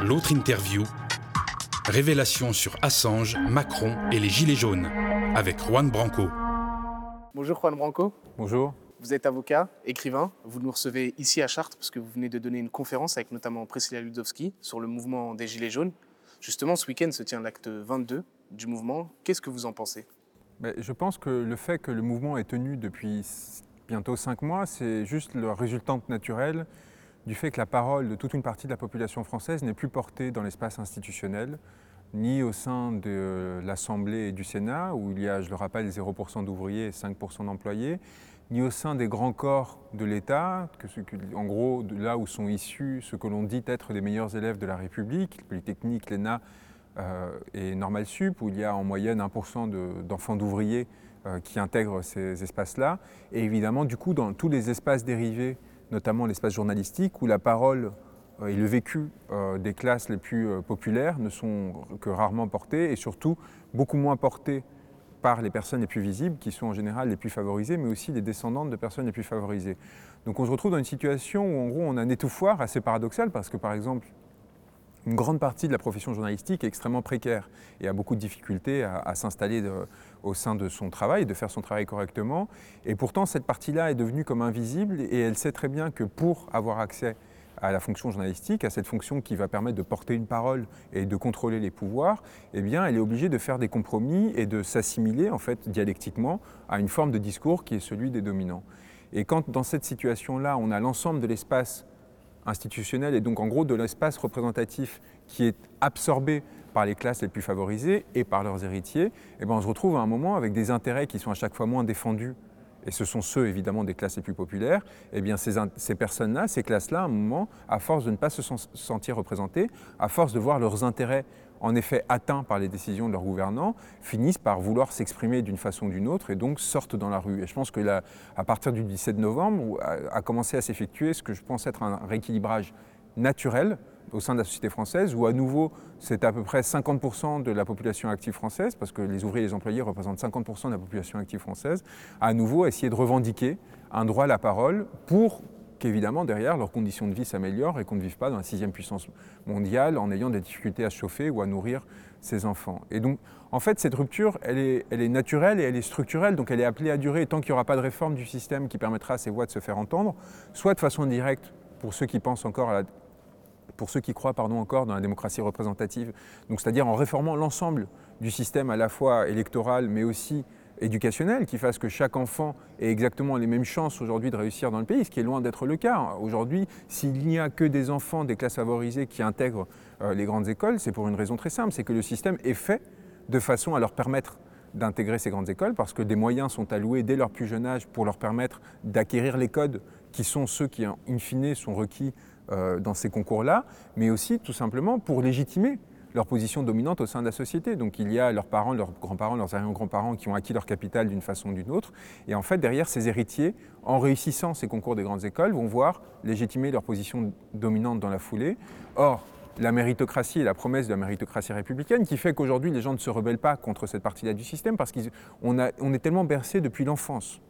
L'autre interview, révélation sur Assange, Macron et les Gilets jaunes, avec Juan Branco. Bonjour Juan Branco. Bonjour. Vous êtes avocat, écrivain. Vous nous recevez ici à Chartres parce que vous venez de donner une conférence avec notamment Priscilla Ludowski sur le mouvement des Gilets jaunes. Justement, ce week-end se tient l'acte 22 du mouvement. Qu'est-ce que vous en pensez? Je pense que le fait que le mouvement est tenu depuis bientôt cinq mois, c'est juste la résultante naturelle du fait que la parole de toute une partie de la population française n'est plus portée dans l'espace institutionnel, ni au sein de l'Assemblée et du Sénat, où il y a, je le rappelle, 0% d'ouvriers et 5% d'employés, ni au sein des grands corps de l'État, en gros là où sont issus ce que l'on dit être les meilleurs élèves de la République, Polytechnique, l'ENA euh, et Normal Sup, où il y a en moyenne 1% de- d'enfants d'ouvriers euh, qui intègrent ces espaces-là, et évidemment du coup dans tous les espaces dérivés, notamment l'espace journalistique, où la parole euh, et le vécu euh, des classes les plus euh, populaires ne sont que rarement portés, et surtout beaucoup moins portés par les personnes les plus visibles, qui sont en général les plus favorisées, mais aussi les descendantes de personnes les plus favorisées. Donc on se retrouve dans une situation où en gros on a un étouffoir assez paradoxal, parce que par exemple, une grande partie de la profession journalistique est extrêmement précaire et a beaucoup de difficultés à, s'installer au sein de son travail, de faire son travail correctement. Et pourtant, cette partie-là est devenue comme invisible et elle sait très bien que pour avoir accès à la fonction journalistique, à cette fonction qui va permettre de porter une parole et de contrôler les pouvoirs, eh bien, elle est obligée de faire des compromis et de s'assimiler, en fait, dialectiquement, à une forme de discours qui est celui des dominants. Et quand, dans cette situation-là, on a l'ensemble de l'espace institutionnel et donc en gros de l'espace représentatif qui est absorbé par les classes les plus favorisées et par leurs héritiers, eh ben on se retrouve à un moment avec des intérêts qui sont à chaque fois moins défendus, et ce sont ceux évidemment des classes les plus populaires, eh bien ces, ces personnes-là, ces classes-là, à un moment, à force de ne pas se sen- sentir représentées, à force de voir leurs intérêts en effet atteints par les décisions de leurs gouvernants, finissent par vouloir s'exprimer d'une façon ou d'une autre et donc sortent dans la rue. Et je pense que à partir du 17 novembre, a, a commencé à s'effectuer ce que je pense être un rééquilibrage naturel au sein de la société française, où à nouveau c'est à peu près 50% de la population active française, parce que les ouvriers et les employés représentent 50% de la population active française, à nouveau essayer de revendiquer un droit à la parole pour qu'évidemment derrière leurs conditions de vie s'améliorent et qu'on ne vive pas dans la sixième puissance mondiale en ayant des difficultés à chauffer ou à nourrir ses enfants. Et donc en fait cette rupture elle est, elle est naturelle et elle est structurelle, donc elle est appelée à durer tant qu'il n'y aura pas de réforme du système qui permettra à ces voix de se faire entendre, soit de façon directe pour ceux qui pensent encore pour ceux qui croient pardon, encore dans la démocratie représentative, donc c'est-à-dire en réformant l'ensemble du système à la fois électoral mais aussi éducationnel, qui fasse que chaque enfant ait exactement les mêmes chances aujourd'hui de réussir dans le pays, ce qui est loin d'être le cas. Aujourd'hui, s'il n'y a que des enfants des classes favorisées qui intègrent euh, les grandes écoles, c'est pour une raison très simple, c'est que le système est fait de façon à leur permettre d'intégrer ces grandes écoles parce que des moyens sont alloués dès leur plus jeune âge pour leur permettre d'acquérir les codes qui sont ceux qui, in fine, sont requis euh, dans ces concours-là, mais aussi tout simplement pour légitimer leur position dominante au sein de la société. Donc il y a leurs parents, leurs grands-parents, leurs arrière-grands-parents qui ont acquis leur capital d'une façon ou d'une autre. Et en fait, derrière, ces héritiers, en réussissant ces concours des grandes écoles, vont voir légitimer leur position dominante dans la foulée. Or, la méritocratie et la promesse de la méritocratie républicaine qui fait qu'aujourd'hui les gens ne se rebellent pas contre cette partie-là du système parce qu'on on est tellement bercé depuis l'enfance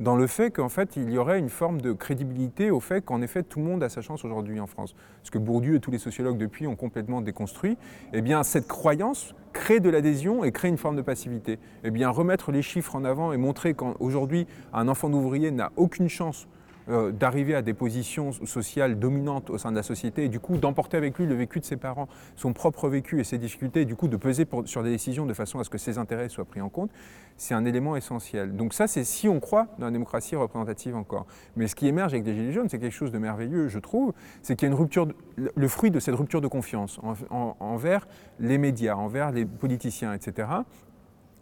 dans le fait qu'en fait il y aurait une forme de crédibilité au fait qu'en effet tout le monde a sa chance aujourd'hui en France. Ce que Bourdieu et tous les sociologues depuis ont complètement déconstruit, eh bien cette croyance crée de l'adhésion et crée une forme de passivité. Eh bien remettre les chiffres en avant et montrer qu'aujourd'hui un enfant d'ouvrier n'a aucune chance euh, d'arriver à des positions sociales dominantes au sein de la société et du coup d'emporter avec lui le vécu de ses parents, son propre vécu et ses difficultés, et du coup de peser sur des décisions de façon à ce que ses intérêts soient pris en compte, c'est un élément essentiel. Donc ça, c'est si on croit dans la démocratie représentative encore. Mais ce qui émerge avec les Gilets jaunes, c'est quelque chose de merveilleux, je trouve, c'est qu'il y a une rupture, le fruit de cette rupture de confiance en, en, envers les médias, envers les politiciens, etc.,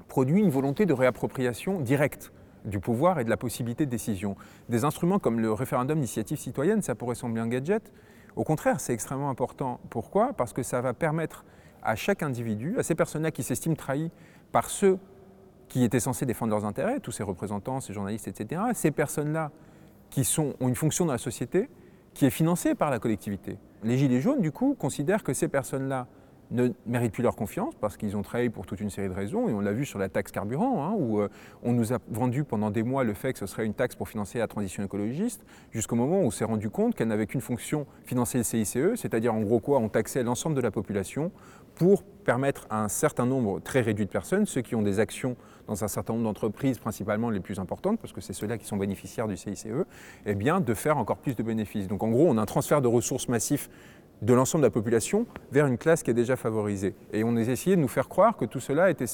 produit une volonté de réappropriation directe du pouvoir et de la possibilité de décision. Des instruments comme le référendum d'initiative citoyenne, ça pourrait sembler un gadget. Au contraire, c'est extrêmement important. Pourquoi? Parce que ça va permettre à chaque individu, à ces personnes-là qui s'estiment trahis par ceux qui étaient censés défendre leurs intérêts, tous ces représentants, ces journalistes, etc., ces personnes-là qui sont, ont une fonction dans la société qui est financée par la collectivité. Les Gilets jaunes, du coup, considèrent que ces personnes-là ne méritent plus leur confiance parce qu'ils ont travaillé pour toute une série de raisons, et on l'a vu sur la taxe carburant, hein, où euh, on nous a vendu pendant des mois le fait que ce serait une taxe pour financer la transition écologiste, jusqu'au moment où on s'est rendu compte qu'elle n'avait qu'une fonction, financer le CICE, c'est-à-dire en gros quoi, on taxait l'ensemble de la population pour permettre à un certain nombre très réduit de personnes, ceux qui ont des actions dans un certain nombre d'entreprises, principalement les plus importantes, parce que c'est ceux-là qui sont bénéficiaires du CICE, eh bien, de faire encore plus de bénéfices. Donc en gros, on a un transfert de ressources massif de l'ensemble de la population vers une classe qui est déjà favorisée. Et on a essayé de nous faire croire que tout cela était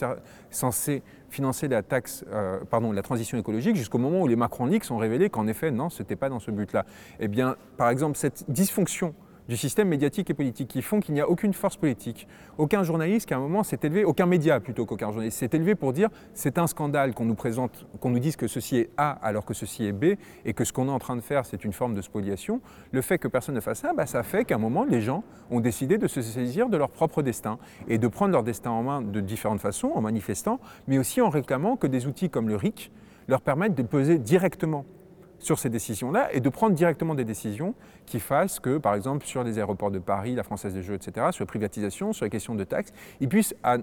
censé financer la taxe, euh, pardon, la transition écologique jusqu'au moment où les macroniques ont révélé qu'en effet, non, ce n'était pas dans ce but-là. Eh bien, par exemple, cette dysfonction du système médiatique et politique qui font qu'il n'y a aucune force politique. Aucun journaliste qui à un moment s'est élevé, aucun média plutôt qu'aucun journaliste s'est élevé pour dire c'est un scandale qu'on nous présente, qu'on nous dise que ceci est A alors que ceci est B et que ce qu'on est en train de faire c'est une forme de spoliation. Le fait que personne ne fasse ça, bah, ça fait qu'à un moment les gens ont décidé de se saisir de leur propre destin et de prendre leur destin en main de différentes façons, en manifestant, mais aussi en réclamant que des outils comme le RIC leur permettent de peser directement sur ces décisions-là et de prendre directement des décisions qui fassent que, par exemple, sur les aéroports de Paris, la Française des Jeux, etc., sur la privatisation, sur les questions de taxes, ils puissent, à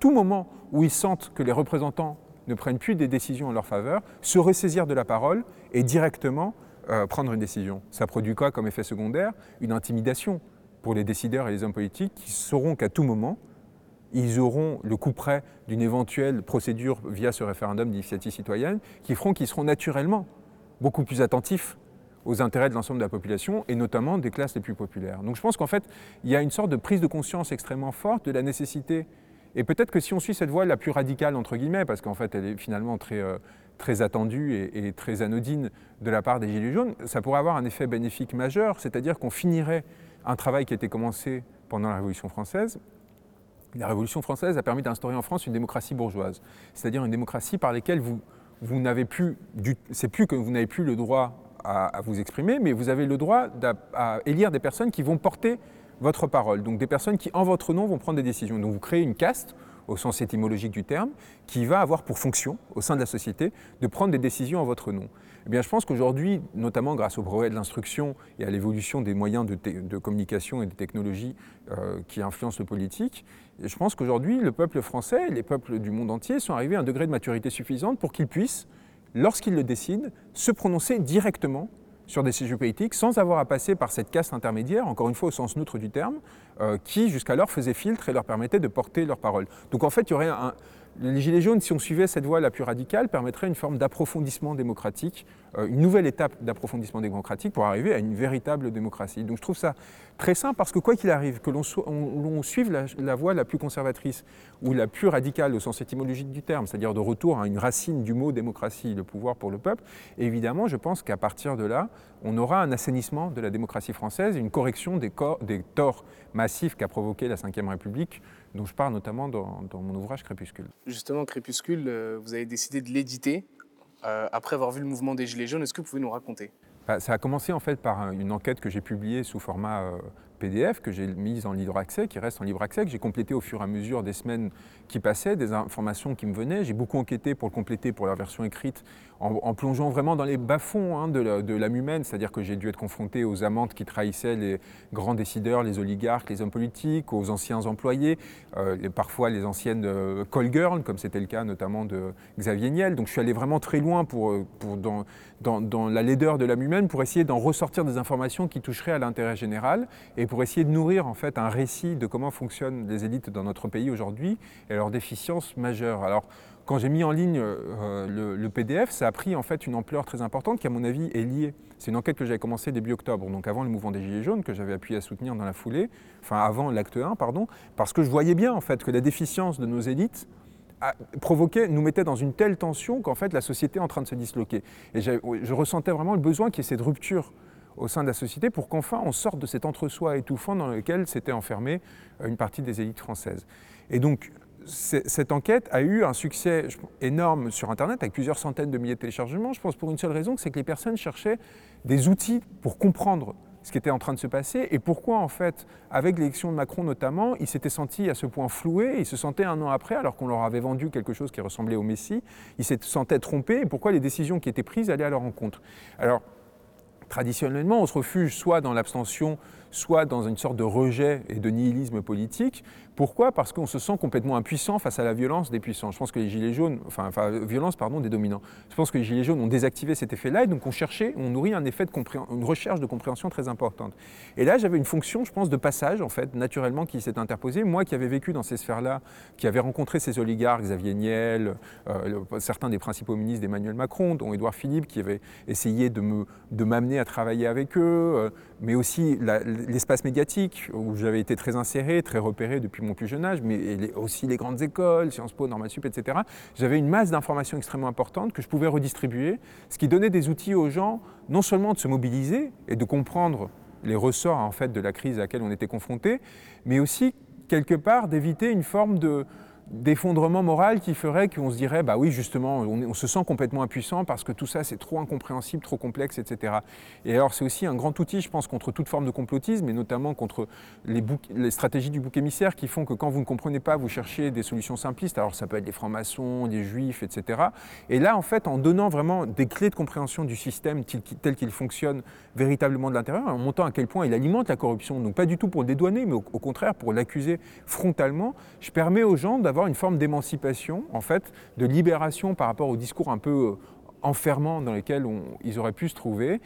tout moment où ils sentent que les représentants ne prennent plus des décisions en leur faveur, se ressaisir de la parole et directement euh, prendre une décision. Ça produit quoi comme effet secondaire? Une intimidation pour les décideurs et les hommes politiques qui sauront qu'à tout moment, ils auront le coup près d'une éventuelle procédure via ce référendum d'initiative citoyenne, qui feront qu'ils seront naturellement beaucoup plus attentif aux intérêts de l'ensemble de la population et notamment des classes les plus populaires. Donc je pense qu'en fait, il y a une sorte de prise de conscience extrêmement forte de la nécessité, et peut-être que si on suit cette voie la plus radicale, entre guillemets, parce qu'en fait elle est finalement très, euh, très attendue et, très anodine de la part des Gilets jaunes, ça pourrait avoir un effet bénéfique majeur, c'est-à-dire qu'on finirait un travail qui a été commencé pendant la Révolution française. La Révolution française a permis d'instaurer en France une démocratie bourgeoise, c'est-à-dire une démocratie par laquelle vous vous n'avez plus, c'est plus que vous n'avez plus le droit à, vous exprimer, mais vous avez le droit à élire des personnes qui vont porter votre parole, donc des personnes qui, en votre nom, vont prendre des décisions. Donc vous créez une caste, au sens étymologique du terme, qui va avoir pour fonction, au sein de la société, de prendre des décisions en votre nom. Eh bien, je pense qu'aujourd'hui, notamment grâce au brevet de l'instruction et à l'évolution des moyens de, communication et de technologies euh, qui influencent le politique, je pense qu'aujourd'hui, le peuple français les peuples du monde entier sont arrivés à un degré de maturité suffisante pour qu'ils puissent, lorsqu'ils le décident, se prononcer directement sur des sujets politiques sans avoir à passer par cette caste intermédiaire, encore une fois au sens neutre du terme, euh, qui jusqu'alors faisait filtre et leur permettait de porter leur parole. Donc en fait, il y aurait un, les Gilets jaunes, si on suivait cette voie la plus radicale, permettrait une forme d'approfondissement démocratique, euh, une nouvelle étape d'approfondissement démocratique pour arriver à une véritable démocratie. Donc je trouve ça très simple parce que quoi qu'il arrive, que l'on suive la, voie la plus conservatrice ou la plus radicale au sens étymologique du terme, c'est-à-dire de retour à une racine du mot démocratie, le pouvoir pour le peuple, évidemment, je pense qu'à partir de là, on aura un assainissement de la démocratie française, une correction des, des torts massifs qu'a provoqué la Ve République dont je parle notamment dans, mon ouvrage Crépuscule. Justement, Crépuscule, euh, vous avez décidé de l'éditer euh, après avoir vu le mouvement des Gilets jaunes. Est-ce que vous pouvez nous raconter? Bah, Ça a commencé en fait par une enquête que j'ai publiée sous format euh, PDF que j'ai mise en libre accès, qui reste en libre accès, que j'ai complété au fur et à mesure des semaines qui passaient, des informations qui me venaient. J'ai beaucoup enquêté pour le compléter pour la version écrite, en, plongeant vraiment dans les bas-fonds hein, de l'âme humaine, c'est-à-dire que j'ai dû être confronté aux amendes qui trahissaient les grands décideurs, les oligarques, les hommes politiques, aux anciens employés, euh, parfois les anciennes euh, call girls, comme c'était le cas notamment de Xavier Niel. Donc je suis allé vraiment très loin euh, dans, la laideur de l'âme humaine pour essayer d'en ressortir des informations qui toucheraient à l'intérêt général et pour essayer de nourrir en fait un récit de comment fonctionnent les élites dans notre pays aujourd'hui et leurs déficiences majeures. Alors, quand j'ai mis en ligne euh, le, PDF, ça a pris en fait une ampleur très importante qui, à mon avis, est liée. C'est une enquête que j'avais commencée début octobre, donc avant le mouvement des Gilets jaunes, que j'avais appuyé à soutenir dans la foulée, enfin avant l'acte 1, pardon, parce que je voyais bien en fait que la déficience de nos élites provoquait, nous mettait dans une telle tension qu'en fait la société est en train de se disloquer. Et je ressentais vraiment le besoin qu'il y ait cette rupture au sein de la société pour qu'enfin on sorte de cet entre-soi étouffant dans lequel s'était enfermée euh, une partie des élites françaises. Et donc, cette enquête a eu un succès énorme sur Internet, avec plusieurs centaines de milliers de téléchargements. Je pense pour une seule raison, c'est que les personnes cherchaient des outils pour comprendre ce qui était en train de se passer et pourquoi, en fait, avec l'élection de Macron notamment, ils s'étaient sentis à ce point floués, ils se sentaient un an après, alors qu'on leur avait vendu quelque chose qui ressemblait au Messie, ils se sentaient trompés et pourquoi les décisions qui étaient prises allaient à leur encontre. Alors, traditionnellement, on se refuge soit dans l'abstention, soit dans une sorte de rejet et de nihilisme politique. Pourquoi? Parce qu'on se sent complètement impuissant face à la violence des puissants. Je pense que les gilets jaunes, violence pardon, des dominants. Je pense que les gilets jaunes ont désactivé cet effet-là et donc on cherchait, on nourrit un effet de une recherche de compréhension très importante. Et là, j'avais une fonction, je pense, de passage en fait, naturellement qui s'est interposée. Moi, qui avais vécu dans ces sphères-là, qui avait rencontré ces oligarques, Xavier Niel, euh, certains des principaux ministres d'Emmanuel Macron, dont Édouard Philippe, qui avait essayé de m'amener à travailler avec eux, euh, mais aussi l'espace médiatique où j'avais été très inséré, très repéré depuis mon plus jeune âge, mais aussi les grandes écoles, Sciences Po, Normal Sup, etc. J'avais une masse d'informations extrêmement importante que je pouvais redistribuer, ce qui donnait des outils aux gens non seulement de se mobiliser et de comprendre les ressorts en fait de la crise à laquelle on était confronté, mais aussi quelque part d'éviter une forme de, d'effondrement moral qui ferait qu'on se dirait, bah oui, justement, on, se sent complètement impuissant parce que tout ça, c'est trop incompréhensible, trop complexe, etc. Et alors, c'est aussi un grand outil, je pense, contre toute forme de complotisme, et notamment contre les, les, stratégies du bouc émissaire qui font que quand vous ne comprenez pas, vous cherchez des solutions simplistes. Alors, ça peut être des francs-maçons, des juifs, etc. Et là, en fait, en donnant vraiment des clés de compréhension du système tel qu'il fonctionne véritablement de l'intérieur, en montant à quel point il alimente la corruption, donc pas du tout pour le dédouaner, mais au, contraire pour l'accuser frontalement, je permets aux gens d'avoir une forme d'émancipation, en fait, de libération par rapport au discours un peu euh, enfermant dans lesquels ils auraient pu se trouver.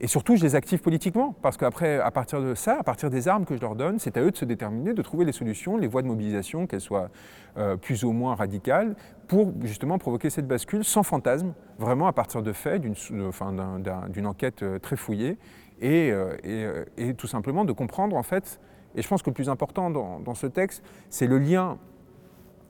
Et surtout, je les active politiquement, parce qu'après, à partir de ça, à partir des armes que je leur donne, c'est à eux de se déterminer, de trouver les solutions, les voies de mobilisation, qu'elles soient euh, plus ou moins radicales, pour justement provoquer cette bascule sans fantasme, vraiment à partir de faits, d'une enquête euh, très fouillée, et, et, tout simplement de comprendre, en fait, et je pense que le plus important dans, dans ce texte, c'est le lien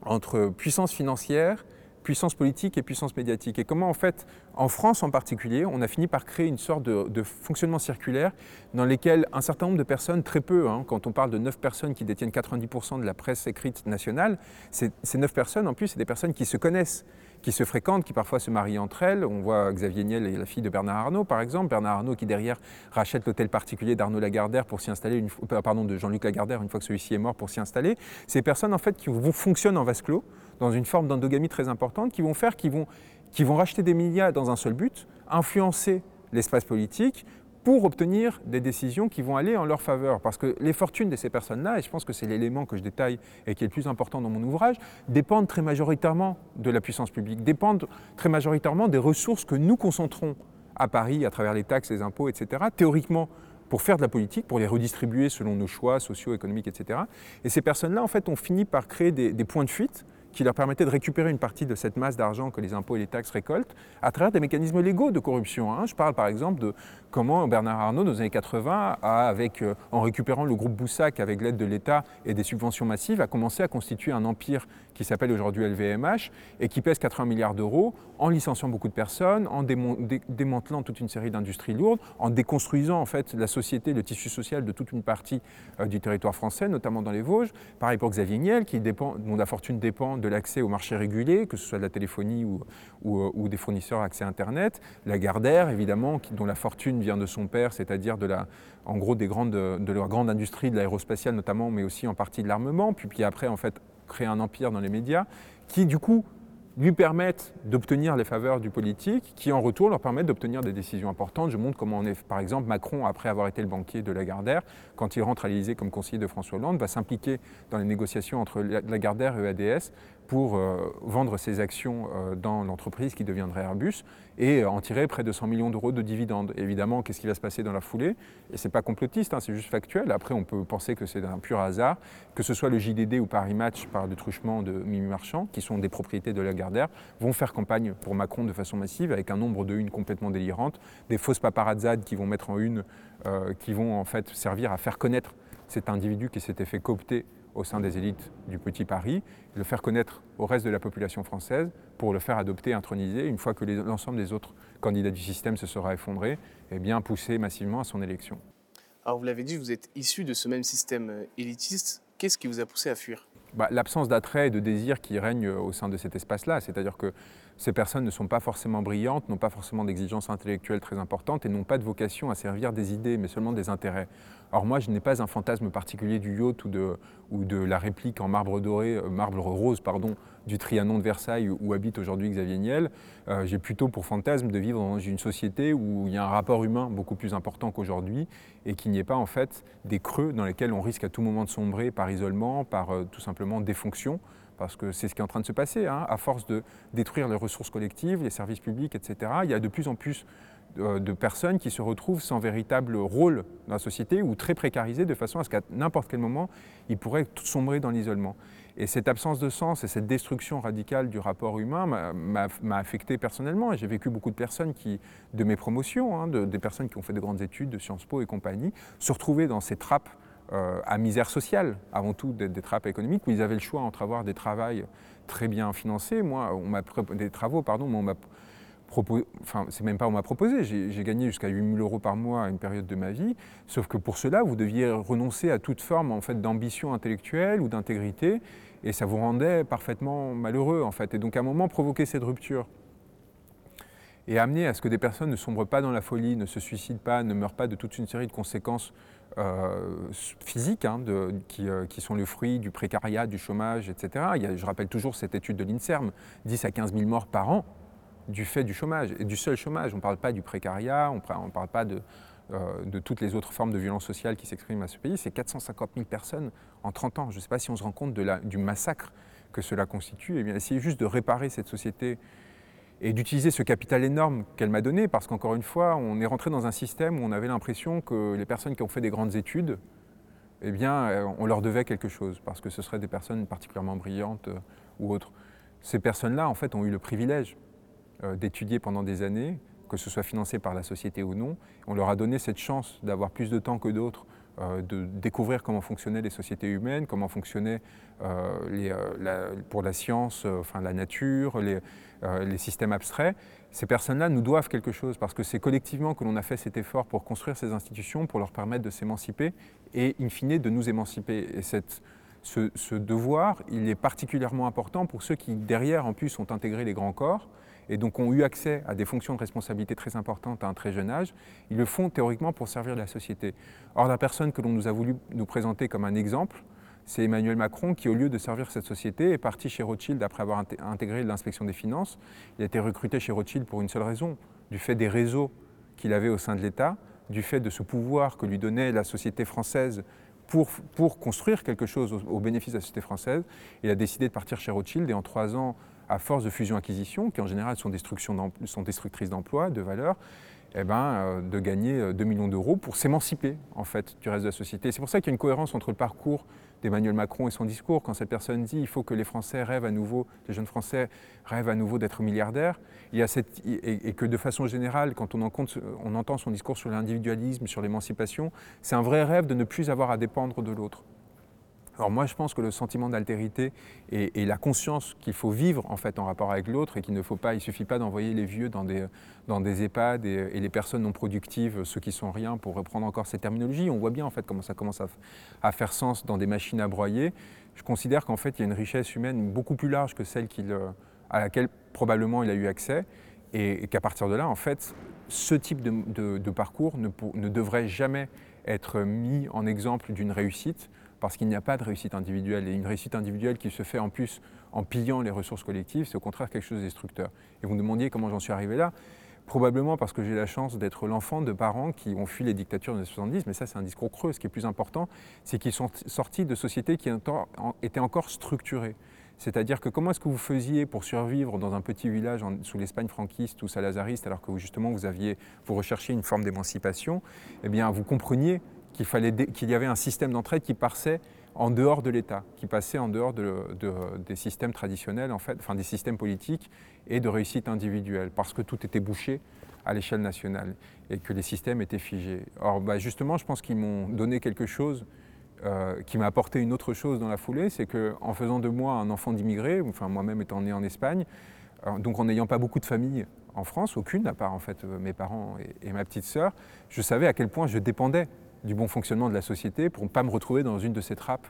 entre puissance financière, puissance politique et puissance médiatique. Et comment, en fait, en France en particulier, on a fini par créer une sorte de, fonctionnement circulaire dans lequel un certain nombre de personnes, très peu, hein, quand on parle de 9 personnes qui détiennent 90% de la presse écrite nationale, ces 9 personnes, en plus, c'est des personnes qui se connaissent qui se fréquentent, qui parfois se marient entre elles. On voit Xavier Niel et la fille de Bernard Arnault, par exemple. Bernard Arnault qui derrière rachète l'hôtel particulier d'Arnaud Lagardère pour s'y installer, une fois, pardon, de Jean-Luc Lagardère une fois que celui-ci est mort pour s'y installer. Ces personnes en fait qui fonctionnent en vase clos, dans une forme d'endogamie très importante, qui vont faire, qui vont, qui vont racheter des milliards dans un seul but, influencer l'espace politique pour obtenir des décisions qui vont aller en leur faveur. Parce que les fortunes de ces personnes-là, et je pense que c'est l'élément que je détaille et qui est le plus important dans mon ouvrage, dépendent très majoritairement de la puissance publique, dépendent très majoritairement des ressources que nous concentrons à Paris à travers les taxes, les impôts, etc. Théoriquement, pour faire de la politique, pour les redistribuer selon nos choix sociaux, économiques, etc. Et ces personnes-là, en fait, ont fini par créer des points de fuite qui leur permettait de récupérer une partie de cette masse d'argent que les impôts et les taxes récoltent à travers des mécanismes légaux de corruption. Hein. Je parle par exemple de comment Bernard Arnault, dans les années 80, a, avec, euh, en récupérant le groupe Boussac avec l'aide de l'État et des subventions massives, a commencé à constituer un empire qui s'appelle aujourd'hui LVMH et qui pèse 80 milliards d'euros en licenciant beaucoup de personnes, en démantelant toute une série d'industries lourdes, en déconstruisant en fait la société, le tissu social de toute une partie euh, du territoire français, notamment dans les Vosges. Pareil pour Xavier Niel, dont la fortune dépend de l'accès au marché régulé, que ce soit de la téléphonie ou, euh, des fournisseurs accès Internet. La Gardère, évidemment, dont la fortune vient de son père, c'est-à-dire de la, en gros des grandes, de la grande industrie de l'aérospatiale notamment, mais aussi en partie de l'armement. Puis après, en fait, créer un empire dans les médias, qui du coup lui permettent d'obtenir les faveurs du politique, qui en retour leur permettent d'obtenir des décisions importantes. Je montre comment on est, par exemple, Macron, après avoir été le banquier de Lagardère, quand il rentre à l'Élysée comme conseiller de François Hollande, va s'impliquer dans les négociations entre Lagardère et EADS pour euh, vendre ses actions euh, dans l'entreprise qui deviendrait Airbus et en tirer près de 100 millions d'euros de dividendes. évidemment, qu'est-ce qui va se passer dans la foulée? Et c'est pas complotiste, hein, c'est juste factuel. Après, on peut penser que c'est un pur hasard, que ce soit le JDD ou Paris Match par le truchement de Mimi Marchand, qui sont des propriétés de Lagardère, vont faire campagne pour Macron de façon massive avec un nombre de une complètement délirante, des fausses paparazzades qui vont mettre en une, euh, qui vont en fait servir à faire connaître cet individu qui s'était fait coopter au sein des élites du Petit Paris, le faire connaître au reste de la population française pour le faire adopter, introniser, une fois que l'ensemble des autres candidats du système se sera effondré, et eh bien pousser massivement à son élection. Alors vous l'avez dit, vous êtes issu de ce même système euh, élitiste. Qu'est-ce qui vous a poussé à fuir? Bah, L'absence d'attrait et de désir qui règne au sein de cet espace-là. C'est-à-dire que ces personnes ne sont pas forcément brillantes, n'ont pas forcément d'exigences intellectuelles très importantes et n'ont pas de vocation à servir des idées, mais seulement des intérêts. Or moi, je n'ai pas un fantasme particulier du yacht ou de, la réplique en marbre doré, euh, marbre rose, pardon, du Trianon de Versailles où, habite aujourd'hui Xavier Niel. Euh, j'ai plutôt pour fantasme de vivre dans une société où il y a un rapport humain beaucoup plus important qu'aujourd'hui et qu'il n'y ait pas en fait des creux dans lesquels on risque à tout moment de sombrer par isolement, par euh, tout simplement défonction parce que c'est ce qui est en train de se passer. Hein. À force de détruire les ressources collectives, les services publics, etc., il y a de plus en plus de personnes qui se retrouvent sans véritable rôle dans la société ou très précarisées de façon à ce qu'à n'importe quel moment, ils pourraient sombrer dans l'isolement. Et cette absence de sens et cette destruction radicale du rapport humain m'a affecté personnellement. J'ai vécu beaucoup de personnes qui, de mes promotions, hein, des personnes qui ont fait de grandes études de Sciences Po et compagnie, se retrouvaient dans ces trappes euh, à misère sociale, avant tout des, des, trappes économiques, où ils avaient le choix entre avoir des travaux très bien financés, moi, on m'a des travaux, pardon, mais on m'a proposé, enfin, c'est même pas on m'a proposé, j'ai gagné jusqu'à 8000 euros par mois à une période de ma vie, sauf que pour cela, vous deviez renoncer à toute forme en fait, d'ambition intellectuelle ou d'intégrité, et ça vous rendait parfaitement malheureux, en fait. Et donc, à un moment, provoquer cette rupture et amener à ce que des personnes ne sombrent pas dans la folie, ne se suicident pas, ne meurent pas de toute une série de conséquences euh, physiques hein, euh, qui, sont le fruit du précariat, du chômage, etc. Je rappelle toujours cette étude de l'INSERM, 10 à 15 000 morts par an du fait du chômage, et du seul chômage. On ne parle pas du précariat, on ne parle pas de, euh, de toutes les autres formes de violence sociale qui s'expriment à ce pays. C'est 450 000 personnes en 30 ans. Je ne sais pas si on se rend compte du massacre que cela constitue. Et eh bien, essayer juste de réparer cette société et d'utiliser ce capital énorme qu'elle m'a donné, parce qu'encore une fois, on est rentré dans un système où on avait l'impression que les personnes qui ont fait des grandes études, eh euh, on leur devait quelque chose, parce que ce seraient des personnes particulièrement brillantes euh, ou autres. Ces personnes-là, en fait, ont eu le privilège euh, d'étudier pendant des années, que ce soit financé par la société ou non. On leur a donné cette chance d'avoir plus de temps que d'autres de découvrir comment fonctionnaient les sociétés humaines, comment fonctionnaient euh, euh, pour la science, enfin la nature, les, les systèmes abstraits. Ces personnes-là nous doivent quelque chose parce que c'est collectivement que l'on a fait cet effort pour construire ces institutions, pour leur permettre de s'émanciper et, in fine, de nous émanciper. Et cette, ce, ce, devoir, il est particulièrement important pour ceux qui, derrière, en plus, ont intégré les grands corps et donc ont eu accès à des fonctions de responsabilité très importantes à un très jeune âge, ils le font théoriquement pour servir la société. Or, la personne que l'on nous a voulu nous présenter comme un exemple, c'est Emmanuel Macron qui, au lieu de servir cette société, est parti chez Rothschild après avoir intégré l'inspection des finances. Il a été recruté chez Rothschild pour une seule raison, du fait des réseaux qu'il avait au sein de l'État, du fait de ce pouvoir que lui donnait la société française pour, pour construire quelque chose au, au bénéfice de la société française. Il a décidé de partir chez Rothschild et en trois ans, à force de fusion-acquisition, qui en général sont, destructrices d'emplois, de valeur, eh ben, euh, de gagner 2 euh, millions d'euros pour s'émanciper en fait du reste de la société. C'est pour ça qu'il y a une cohérence entre le parcours d'Emmanuel Macron et son discours. Quand cette personne dit il faut que les Français rêvent à nouveau, les jeunes Français rêvent à nouveau d'être milliardaires, il et, que de façon générale, quand on entend son discours sur l'individualisme, sur l'émancipation, c'est un vrai rêve de ne plus avoir à dépendre de l'autre. Alors moi, je pense que le sentiment d'altérité et, la conscience qu'il faut vivre en fait en rapport avec l'autre et qu'il ne faut pas, il suffit pas d'envoyer les vieux dans des, dans des EHPAD et, les personnes non productives, ceux qui sont rien, pour reprendre encore ces terminologies. On voit bien en fait comment ça commence à, faire sens dans des machines à broyer. Je considère qu'en fait, il y a une richesse humaine beaucoup plus large que celle à laquelle probablement il a eu accès et, qu'à partir de là, en fait, ce type de, parcours ne devrait jamais être mis en exemple d'une réussite parce qu'il n'y a pas de réussite individuelle. Et une réussite individuelle qui se fait en plus en pillant les ressources collectives, c'est au contraire quelque chose de destructeur. Et vous me demandiez comment j'en suis arrivé là Probablement parce que j'ai la chance d'être l'enfant de parents qui ont fui les dictatures des années 70, mais ça c'est un discours creux. Ce qui est plus important, c'est qu'ils sont sortis de sociétés qui étaient encore structurées. C'est-à-dire que comment est-ce que vous faisiez pour survivre dans un petit village sous l'Espagne franquiste ou salazariste, alors que justement vous aviez, vous recherchiez une forme d'émancipation? Eh bien, vous compreniez qu'il y avait un système d'entraide qui passait en dehors de l'État, qui passait en dehors des systèmes traditionnels, en fait, enfin des systèmes politiques et de réussite individuelle, parce que tout était bouché à l'échelle nationale et que les systèmes étaient figés. Or, bah, justement, je pense qu'ils m'ont donné quelque chose euh, qui m'a apporté une autre chose dans la foulée, c'est qu'en faisant de moi un enfant d'immigré, enfin moi-même étant né en Espagne, euh, donc en n'ayant pas beaucoup de famille en France, aucune, à part en fait mes parents et ma petite sœur, je savais à quel point je dépendais du bon fonctionnement de la société pour ne pas me retrouver dans une de ces trappes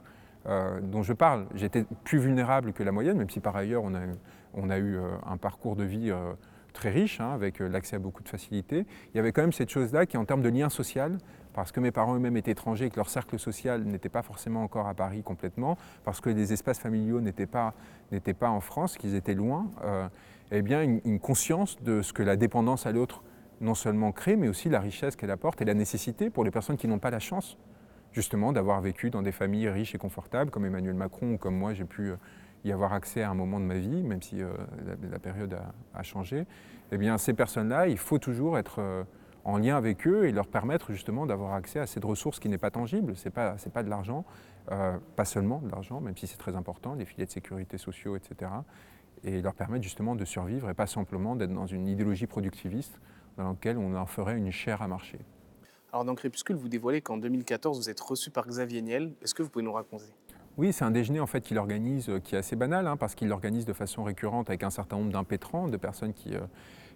dont je parle. J'étais plus vulnérable que la moyenne, même si par ailleurs on a, eu un parcours de vie très riche, hein, avec l'accès à beaucoup de facilités. Il y avait quand même cette chose-là qui, en termes de lien social, parce que mes parents eux-mêmes étaient étrangers et que leur cercle social n'était pas forcément encore à Paris complètement, parce que les espaces familiaux n'étaient pas, en France, qu'ils étaient loin, euh, eh bien une, conscience de ce que la dépendance à l'autre non seulement crée, mais aussi la richesse qu'elle apporte et la nécessité pour les personnes qui n'ont pas la chance justement d'avoir vécu dans des familles riches et confortables, comme Emmanuel Macron ou comme moi j'ai pu euh, y avoir accès à un moment de ma vie, même si euh, la, période a, changé. Eh bien ces personnes-là, il faut toujours être en lien avec eux et leur permettre justement d'avoir accès à cette ressource qui n'est pas tangible, ce n'est pas, pas de l'argent, euh, pas seulement de l'argent, même si c'est très important, les filets de sécurité sociaux, etc. Et leur permettre justement de survivre et pas simplement d'être dans une idéologie productiviste dans laquelle on en ferait une chair à marcher. Alors dans Crépuscule, vous dévoilez qu'en 2014, vous êtes reçu par Xavier Niel. Est-ce que vous pouvez nous raconter? Oui, c'est un déjeuner en fait qu'il organise, euh, qui est assez banal, hein, parce qu'il l'organise de façon récurrente avec un certain nombre d'impétrants, de personnes qui, euh,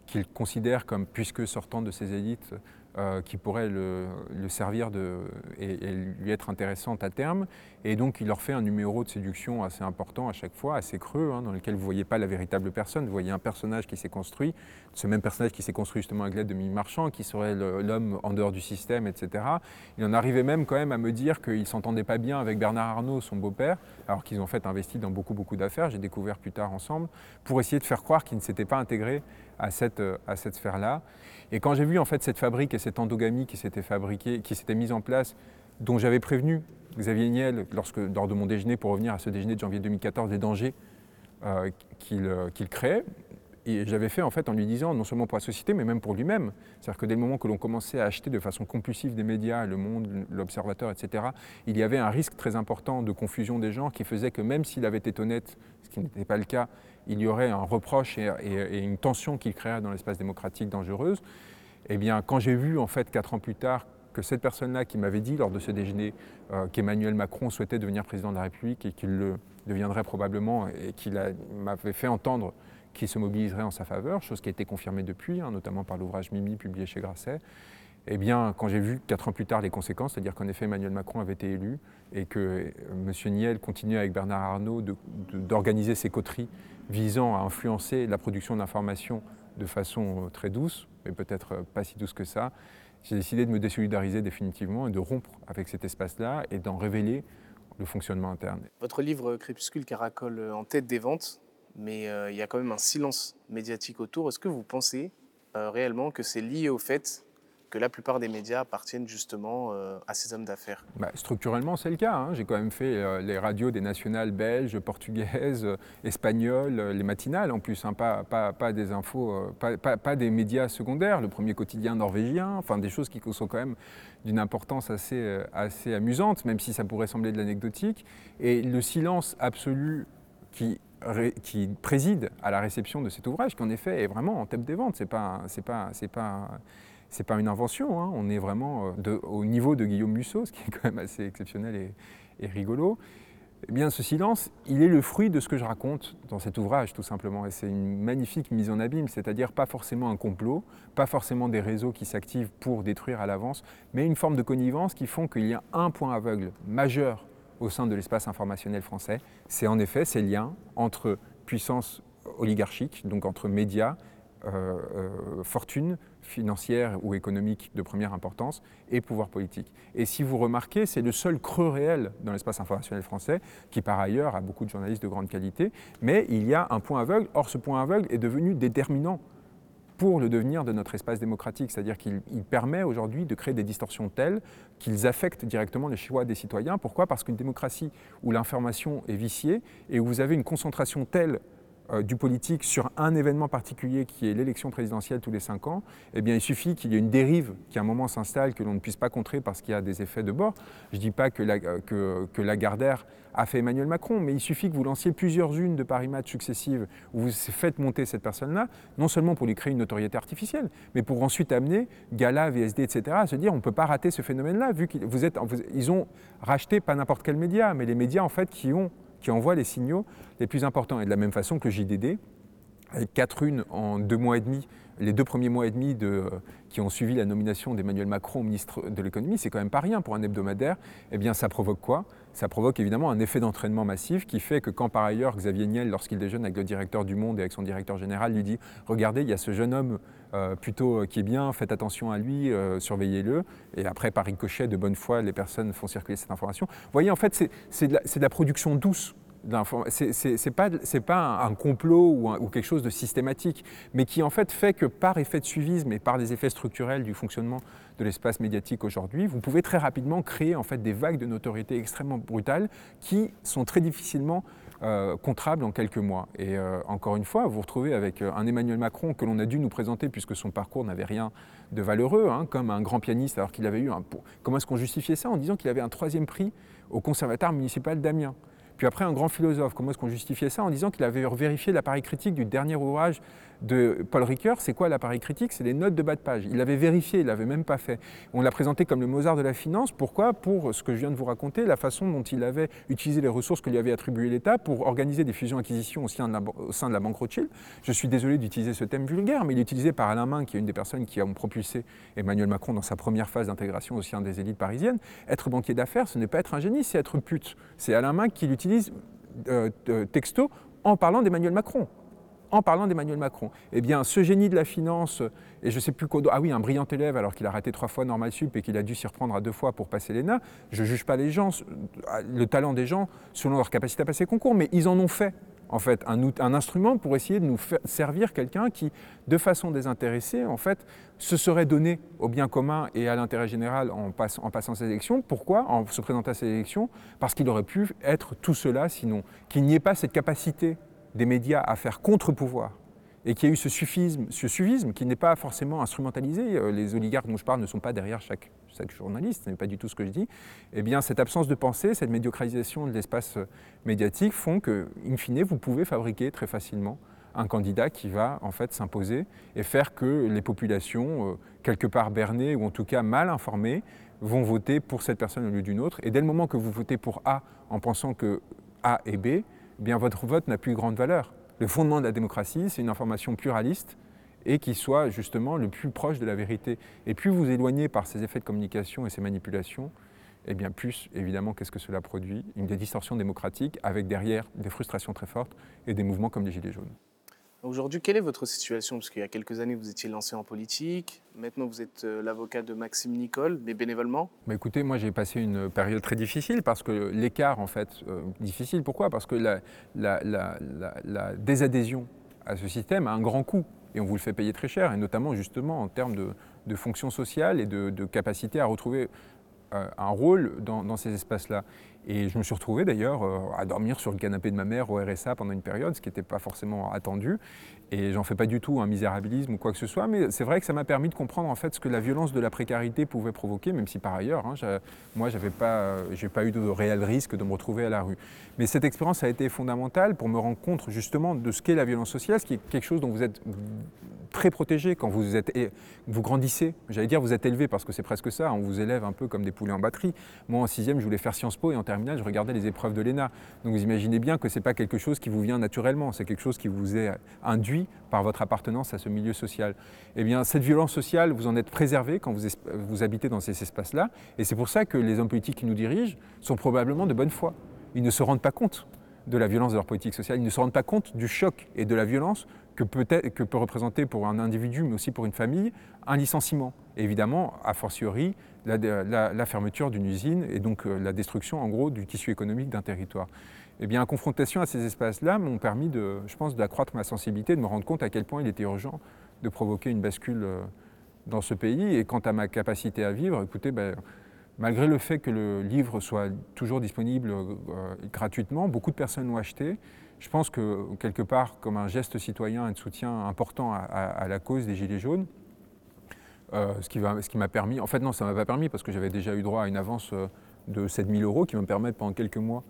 qu'il considère comme, puisque sortant de ses élites, euh, qui pourrait le, servir de, et, lui être intéressante à terme. Et donc il leur fait un numéro de séduction assez important à chaque fois, assez creux, hein, dans lequel vous ne voyez pas la véritable personne, vous voyez un personnage qui s'est construit, ce même personnage qui s'est construit justement avec l'aide de Mimi Marchand, qui serait l'homme en dehors du système, etc. Il en arrivait même quand même à me dire qu'il ne s'entendait pas bien avec Bernard Arnault, son beau-père, alors qu'ils ont en fait investi dans beaucoup beaucoup d'affaires, j'ai découvert plus tard ensemble, pour essayer de faire croire qu'il ne s'était pas intégré à cette, à cette sphère-là. Et quand j'ai vu en fait cette fabrique et cette endogamie qui s'était fabriquée, qui s'était mise en place, dont j'avais prévenu Xavier Niel lorsque, lors de mon déjeuner, pour revenir à ce déjeuner de janvier 2014, des dangers euh, euh, qu'il créait, et j'avais fait en fait en lui disant, non seulement pour la société, mais même pour lui-même. C'est-à-dire que dès le moment que l'on commençait à acheter de façon compulsive des médias, Le Monde, L'Observateur, etc., il y avait un risque très important de confusion des gens qui faisait que même s'il avait été honnête, ce qui n'était pas le cas, il y aurait un reproche et, une tension qu'il créerait dans l'espace démocratique dangereuse. Eh bien, quand j'ai vu, en fait, quatre ans plus tard, que cette personne-là qui m'avait dit lors de ce déjeuner euh, qu'Emmanuel Macron souhaitait devenir président de la République et qu'il le deviendrait probablement et qu'il m'avait fait entendre qu'il se mobiliserait en sa faveur, chose qui a été confirmée depuis, hein, notamment par l'ouvrage Mimi publié chez Grasset, eh bien, quand j'ai vu quatre ans plus tard les conséquences, c'est-à-dire qu'en effet Emmanuel Macron avait été élu et que euh, M. Niel continuait avec Bernard Arnault d'organiser ses coteries visant à influencer la production d'informations de façon euh, très douce, mais peut-être euh, pas si douce que ça, j'ai décidé de me désolidariser définitivement et de rompre avec cet espace-là et d'en révéler le fonctionnement interne. Votre livre Crépuscule caracole en tête des ventes, mais il y a quand même un silence médiatique autour. Est-ce que vous pensez réellement que c'est lié au fait que la plupart des médias appartiennent justement euh, à ces hommes d'affaires bah, Structurellement, c'est le cas. Hein. J'ai quand même fait euh, les radios des nationales belges, portugaises, euh, espagnoles, les matinales en plus, hein, pas, des infos, pas, des médias secondaires, le premier quotidien norvégien, enfin des choses qui sont quand même d'une importance assez, assez amusante, même si ça pourrait sembler de l'anecdotique. Et le silence absolu qui préside à la réception de cet ouvrage, qui en effet est vraiment en tête des ventes. C'est pas, pas, pas, c'est pas une invention, hein. on est vraiment euh, au niveau de Guillaume Musso, ce qui est quand même assez exceptionnel et, rigolo. Eh bien, ce silence, il est le fruit de ce que je raconte dans cet ouvrage, tout simplement. Et c'est une magnifique mise en abîme, c'est-à-dire pas forcément un complot, pas forcément des réseaux qui s'activent pour détruire à l'avance, mais une forme de connivence qui font qu'il y a un point aveugle majeur au sein de l'espace informationnel français. C'est en effet ces liens entre puissance oligarchique, donc entre médias, euh, euh, fortune financière ou économique de première importance et pouvoir politique. Et si vous remarquez, c'est le seul creux réel dans l'espace informationnel français, qui par ailleurs a beaucoup de journalistes de grande qualité, mais il y a un point aveugle. Or, ce point aveugle est devenu déterminant pour le devenir de notre espace démocratique, c'est-à-dire qu'il permet aujourd'hui de créer des distorsions telles qu'ils affectent directement les choix des citoyens. Pourquoi? Parce qu'une démocratie où l'information est viciée et où vous avez une concentration telle du politique sur un événement particulier qui est l'élection présidentielle tous les cinq ans, eh bien, il suffit qu'il y ait une dérive qui à un moment s'installe, que l'on ne puisse pas contrer parce qu'il y a des effets de bord. Je ne dis pas que, la, euh, que, Lagardère a fait Emmanuel Macron, mais il suffit que vous lanciez plusieurs unes de Paris Match successives où vous faites monter cette personne-là, non seulement pour lui créer une notoriété artificielle, mais pour ensuite amener Gala, VSD, etc. à se dire on ne peut pas rater ce phénomène-là, vu qu'ils vous êtes, ils ont racheté pas n'importe quel média, mais les médias en fait qui ont qui envoie les signaux les plus importants. Et de la même façon que JDD, avec quatre unes en deux mois et demi les deux premiers mois et demi de, qui ont suivi la nomination d'Emmanuel Macron ministre de l'économie, c'est quand même pas rien pour un hebdomadaire, eh bien ça provoque quoi? Ça provoque évidemment un effet d'entraînement massif qui fait que quand par ailleurs Xavier Niel, lorsqu'il déjeune avec le directeur du Monde et avec son directeur général, lui dit Regardez, il y a ce jeune homme euh, plutôt euh, qui est bien, faites attention à lui, euh, surveillez-le. Et après, par ricochet, de bonne foi, les personnes font circuler cette information. Vous voyez, en fait, c'est de, la production douce c'est pas, pas un complot ou, quelque chose de systématique, mais qui en fait fait que par effet de suivisme et par des effets structurels du fonctionnement de l'espace médiatique aujourd'hui, vous pouvez très rapidement créer en fait des vagues de notoriété extrêmement brutales qui sont très difficilement euh, contrables en quelques mois. Et euh, encore une fois, vous vous retrouvez avec euh, un Emmanuel Macron que l'on a dû nous présenter puisque son parcours n'avait rien de valeureux, hein, comme un grand pianiste alors qu'il avait eu un... Comment est-ce qu'on justifiait ça en disant qu'il avait un troisième prix au conservatoire municipal d'Amiens? Puis après, un grand philosophe, comment est-ce qu'on justifiait ça En disant qu'il avait vérifié l'appareil critique du dernier ouvrage de Paul Ricoeur. C'est quoi l'appareil critique? C'est les notes de bas de page. Il l'avait vérifié, il l'avait même pas fait. On l'a présenté comme le Mozart de la finance. Pourquoi? Pour ce que je viens de vous raconter, la façon dont il avait utilisé les ressources que lui avait attribuées l'État pour organiser des fusions-acquisitions au, sein de la, au sein de la Banque Rothschild. Je suis désolé d'utiliser ce thème vulgaire, mais il est utilisé par Alain Main, qui est une des personnes qui ont propulsé Emmanuel Macron dans sa première phase d'intégration au sein des élites parisiennes. Être banquier d'affaires, ce n'est pas être un génie, c'est être pute. C'est Alain Main qui l'utilise euh, texto en parlant d'Emmanuel Macron. En parlant d'Emmanuel Macron. Eh ce génie de la finance, et je ne sais plus quoi. Ah oui, un brillant élève, alors qu'il a raté trois fois Normal Sup et qu'il a dû s'y reprendre à deux fois pour passer l'ENA. Je ne juge pas les gens, le talent des gens selon leur capacité à passer le concours, mais ils en ont fait en fait un, instrument pour essayer de nous servir quelqu'un qui, de façon désintéressée, en fait, se serait donné au bien commun et à l'intérêt général en, en, passant ces élections. Pourquoi? En se présentant à ces élections Parce qu'il aurait pu être tout cela sinon. Qu'il n'y ait pas cette capacité des médias à faire contre-pouvoir et qu'il y ait eu ce suffisme, qui n'est pas forcément instrumentalisé. Euh, les oligarques dont je parle ne sont pas derrière chaque, chaque journaliste, ce n'est pas du tout ce que je dis. Eh bien, cette absence de pensée, cette médiocrisation de l'espace euh, médiatique font que, in fine, vous pouvez fabriquer très facilement un candidat qui va en fait s'imposer et faire que les populations, euh, quelque part bernées ou en tout cas mal informées, vont voter pour cette personne au lieu d'une autre. Et dès le moment que vous votez pour A en pensant que A est B, bien votre vote n'a plus grande valeur. Le fondement de la démocratie, c'est une information pluraliste et qui soit justement le plus proche de la vérité. Et plus vous éloignez par ces effets de communication et ces manipulations, eh bien plus, évidemment, qu'est-ce que cela produit? Une des distorsions démocratiques avec derrière des frustrations très fortes et des mouvements comme les Gilets jaunes. Aujourd'hui, quelle est votre situation? Parce qu'il y a quelques années, vous étiez lancé en politique. Maintenant, vous êtes euh, l'avocat de Maxime Nicole, mais bénévolement Écoutez, moi, j'ai passé une période très difficile parce que l'écart, en fait, euh, difficile. Pourquoi? Parce que la, désadhésion à ce système a un grand coût et on vous le fait payer très cher, et notamment justement en termes de, fonction sociale et de, capacité à retrouver euh, un rôle dans ces espaces-là. Et je me suis retrouvé d'ailleurs euh, à dormir sur le canapé de ma mère au RSA pendant une période, ce qui n'était pas forcément attendu. Et j'en fais pas du tout un misérabilisme ou quoi que ce soit, mais c'est vrai que ça m'a permis de comprendre en fait ce que la violence de la précarité pouvait provoquer, même si par ailleurs, hein, moi, j'avais pas, j'ai pas eu de réel risque de me retrouver à la rue. Mais cette expérience a été fondamentale pour me rendre compte justement de ce qu'est la violence sociale, ce qui est quelque chose dont vous êtes très protégé quand vous, êtes, vous grandissez. J'allais dire vous êtes élevé parce que c'est presque ça, on vous élève un peu comme des poulets en batterie. Moi en sixième, je voulais faire Sciences Po et en terminale, je regardais les épreuves de l'ENA. Donc vous imaginez bien que ce n'est pas quelque chose qui vous vient naturellement, c'est quelque chose qui vous est induit par votre appartenance à ce milieu social. Eh bien, cette violence sociale, vous en êtes préservé quand vous, habitez dans ces espaces-là. Et c'est pour ça que les hommes politiques qui nous dirigent sont probablement de bonne foi. Ils ne se rendent pas compte de la violence de leur politique sociale. Ils ne se rendent pas compte du choc et de la violence que peut, représenter pour un individu, mais aussi pour une famille, un licenciement. Évidemment, a fortiori, la, la, fermeture d'une usine et donc euh, la destruction, en gros, du tissu économique d'un territoire. Eh bien, en confrontation à ces espaces-là m'ont permis, de, je pense, d'accroître ma sensibilité, de me rendre compte à quel point il était urgent de provoquer une bascule euh, dans ce pays. Et quant à ma capacité à vivre, écoutez, ben, malgré le fait que le livre soit toujours disponible euh, gratuitement, beaucoup de personnes l'ont acheté je pense que quelque part, comme un geste citoyen un soutien important à, la cause des Gilets jaunes, euh, ce qui m'a permis, en fait non, ça ne m'a pas permis parce que j'avais déjà eu droit à une avance de 7000 euros qui me permettent pendant quelques mois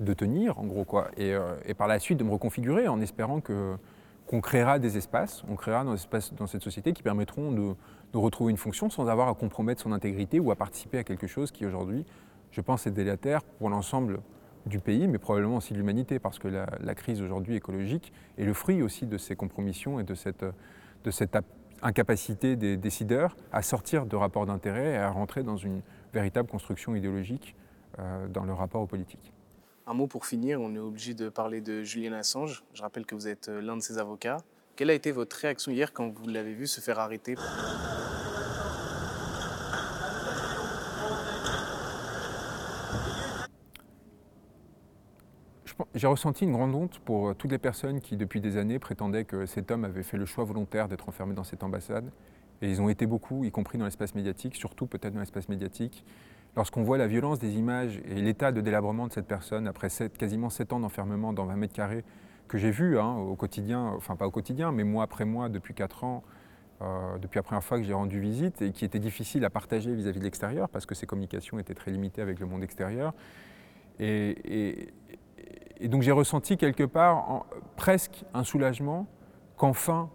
de tenir, en gros quoi, euh, et, par la suite de me reconfigurer en espérant que qu'on créera des espaces, on créera dans, dans cette société qui permettront de, de, retrouver une fonction sans avoir à compromettre son intégrité ou à participer à quelque chose qui aujourd'hui, je pense, est délétère pour l'ensemble du pays, mais probablement aussi de l'humanité, parce que la, crise aujourd'hui écologique est le fruit aussi de ces compromissions et de cette, de cette incapacité des décideurs à sortir de rapports d'intérêt et à rentrer dans une véritable construction idéologique euh, dans le rapport aux politiques. Un mot pour finir, on est obligé de parler de Julian Assange. Je rappelle que vous êtes euh, l'un de ses avocats. Quelle a été votre réaction hier quand vous l'avez vu se faire arrêter? J'ai ressenti une grande honte pour euh, toutes les personnes qui, depuis des années, prétendaient que cet homme avait fait le choix volontaire d'être enfermé dans cette ambassade. Et ils ont été beaucoup, y compris dans l'espace médiatique, surtout peut-être dans l'espace médiatique. Lorsqu'on voit la violence des images et l'état de délabrement de cette personne après quasiment 7 ans d'enfermement dans 20 mètres carrés, que j'ai vu hein, au quotidien, enfin pas au quotidien, mais mois après mois depuis 4 ans, euh, depuis la première fois que j'ai rendu visite, et qui était difficile à partager vis-à-vis de l'extérieur, parce que ses communications étaient très limitées avec le monde extérieur. Et, et donc j'ai ressenti quelque part presque un soulagement qu'enfin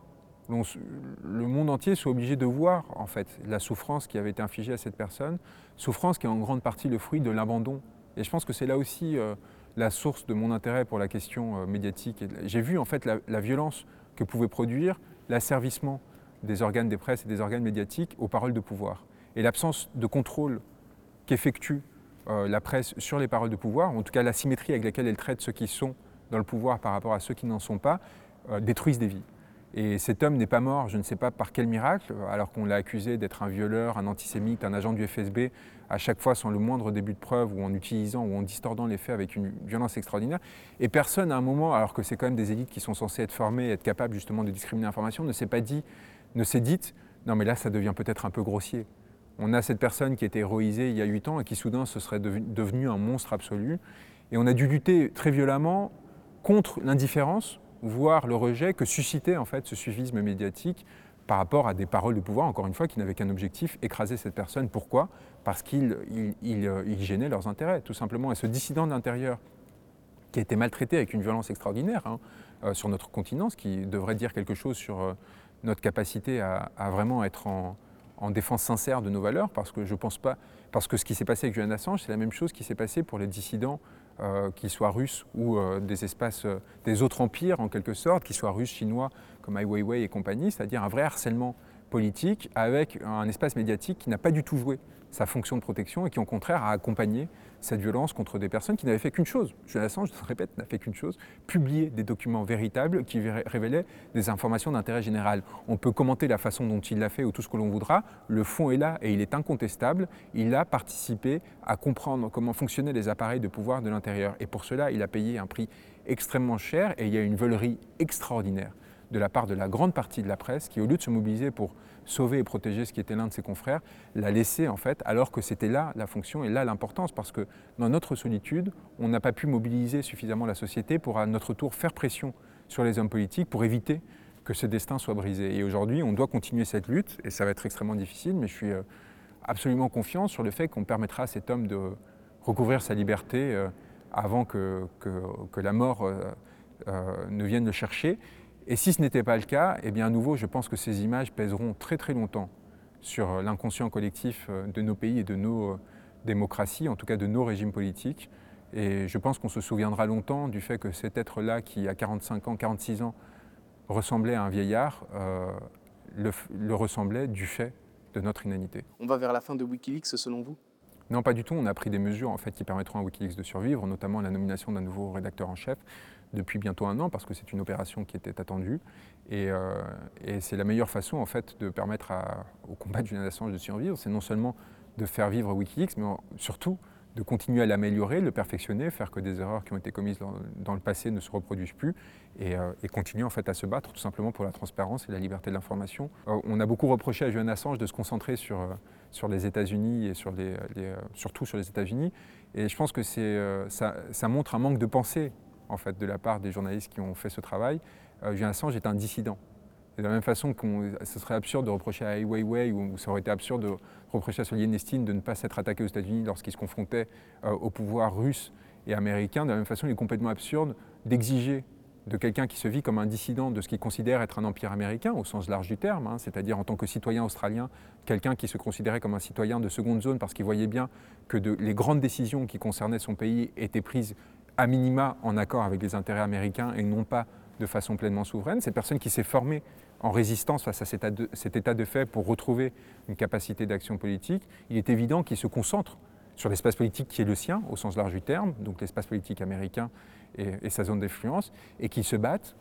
le monde entier soit obligé de voir en fait la souffrance qui avait été infligée à cette personne, souffrance qui est en grande partie le fruit de l'abandon. Et je pense que c'est là aussi euh, la source de mon intérêt pour la question euh, médiatique. J'ai vu en fait la, violence que pouvait produire l'asservissement des organes des presses et des organes médiatiques aux paroles de pouvoir et l'absence de contrôle qu'effectue euh, la presse sur les paroles de pouvoir, en tout cas la symétrie avec laquelle elle traite ceux qui sont dans le pouvoir par rapport à ceux qui n'en sont pas, détruisent des vies. Et cet homme n'est pas mort, je ne sais pas par quel miracle, alors qu'on l'a accusé d'être un violeur, un antisémite, un agent du FSB, à chaque fois sans le moindre début de preuve, ou en utilisant ou en distordant les faits avec une violence extraordinaire. Et personne, à un moment, alors que c'est quand même des élites qui sont censées être formées, être capables justement de discriminer l'information, ne s'est pas dit, ne s'est dit, non mais là ça devient peut-être un peu grossier. On a cette personne qui était héroïsée il y a huit ans et qui soudain se serait devenu un monstre absolu. Et on a dû lutter très violemment contre l'indifférence, voire le rejet que suscitait en fait ce suivisme médiatique par rapport à des paroles de pouvoir, encore une fois, qui n'avaient qu'un objectif, écraser cette personne. Pourquoi? Parce qu'il il, gênait leurs intérêts, tout simplement. Et ce dissident d'intérieur, qui a été maltraité avec une violence extraordinaire hein, euh, sur notre continent, ce qui devrait dire quelque chose sur euh, notre capacité à vraiment être en, en défense sincère de nos valeurs, parce que je pense pas, parce que ce qui s'est passé avec Julian Assange, c'est la même chose qui s'est passé pour les dissidents, euh, qu'ils soient russes ou euh, des espaces, euh, des autres empires en quelque sorte, qu'ils soient russes, chinois, comme Ai Weiwei et compagnie, c'est-à-dire un vrai harcèlement politique avec un espace médiatique qui n'a pas du tout joué sa fonction de protection et qui, au contraire, a accompagné cette violence contre des personnes qui n'avaient fait qu'une chose. Julian Assange, je le répète, n'a fait qu'une chose publier des documents véritables qui révélaient des informations d'intérêt général. On peut commenter la façon dont il l'a fait ou tout ce que l'on voudra. Le fond est là et il est incontestable. Il a participé à comprendre comment fonctionnaient les appareils de pouvoir de l'intérieur. Et pour cela, il a payé un prix extrêmement cher et il y a une volerie extraordinaire de la part de la grande partie de la presse qui, au lieu de se mobiliser pour sauver et protéger ce qui était l'un de ses confrères, l'a laissé en fait, alors que c'était là la fonction et là l'importance, parce que dans notre solitude, on n'a pas pu mobiliser suffisamment la société pour à notre tour faire pression sur les hommes politiques pour éviter que ce destin soit brisé. Et aujourd'hui, on doit continuer cette lutte, et ça va être extrêmement difficile, mais je suis euh, absolument confiant sur le fait qu'on permettra à cet homme de recouvrir sa liberté euh, avant que, que, la mort euh, ne vienne le chercher. Et si ce n'était pas le cas, eh bien à nouveau, je pense que ces images pèseront très très longtemps sur euh, l'inconscient collectif euh, de nos pays et de nos euh, démocraties, en tout cas de nos régimes politiques. Et je pense qu'on se souviendra longtemps du fait que cet être-là, qui à 45 ans, 46 ans, ressemblait à un vieillard, le, le ressemblait du fait de notre inanité. On va vers la fin de Wikileaks selon vous? Non, pas du tout. On a pris des mesures en fait, qui permettront à Wikileaks de survivre, notamment la nomination d'un nouveau rédacteur en chef depuis bientôt un an, parce que c'est une opération qui était attendue. Et, euh, c'est la meilleure façon en fait, de permettre au combat de Julian Assange de survivre. C'est non seulement de faire vivre Wikileaks, mais surtout de continuer à l'améliorer, le perfectionner, faire que des erreurs qui ont été commises dans, le passé ne se reproduisent plus et, euh, continuer en fait à se battre tout simplement pour la transparence et la liberté de l'information. Euh, on a beaucoup reproché à Julian Assange de se concentrer sur sur les États-Unis et sur les, euh, surtout sur les États-Unis. Et je pense que euh, ça, ça, montre un manque de pensée en fait, de la part des journalistes qui ont fait ce travail. Euh, Julian Assange est un dissident. De la même façon que ce serait absurde de reprocher à Ai Weiwei ou ça aurait été absurde de reprocher à Solien Nestin de ne pas s'être attaqué aux États-Unis lorsqu'il se confrontait au pouvoir russe et américain, de la même façon, il est complètement absurde d'exiger de quelqu'un qui se vit comme un dissident de ce qu'il considère être un empire américain, au sens large du terme, hein, c'est-à-dire en tant que citoyen australien, quelqu'un qui se considérait comme un citoyen de seconde zone parce qu'il voyait bien que les grandes décisions qui concernaient son pays étaient prises à minima en accord avec les intérêts américains et non pas de façon pleinement souveraine. Cette personne qui s'est formée en résistance face à cet état, de, fait pour retrouver une capacité d'action politique, il est évident qu'il se concentre sur l'espace politique qui est le sien, au sens large du terme, donc l'espace politique américain et, sa zone d'influence, et qu'il se battent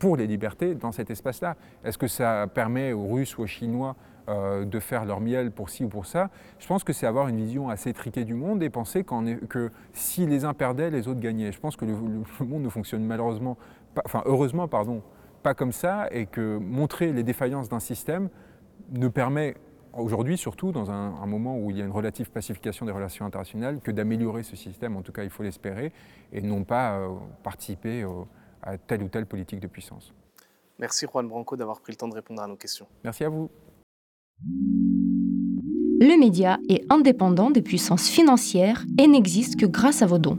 pour les libertés dans cet espace-là. Est-ce que ça permet aux Russes ou aux Chinois euh, de faire leur miel pour ci ou pour ça? Je pense que c'est avoir une vision assez triquée du monde et penser que si les uns perdaient, les autres gagnaient. Je pense que le, le monde ne fonctionne malheureusement, pas, enfin heureusement, pardon, pas comme ça et que montrer les défaillances d'un système ne permet aujourd'hui, surtout dans un, un, moment où il y a une relative pacification des relations internationales, que d'améliorer ce système, en tout cas il faut l'espérer, et non pas euh, participer au, à telle ou telle politique de puissance. Merci Juan Branco d'avoir pris le temps de répondre à nos questions. Merci à vous. Le média est indépendant des puissances financières et n'existe que grâce à vos dons.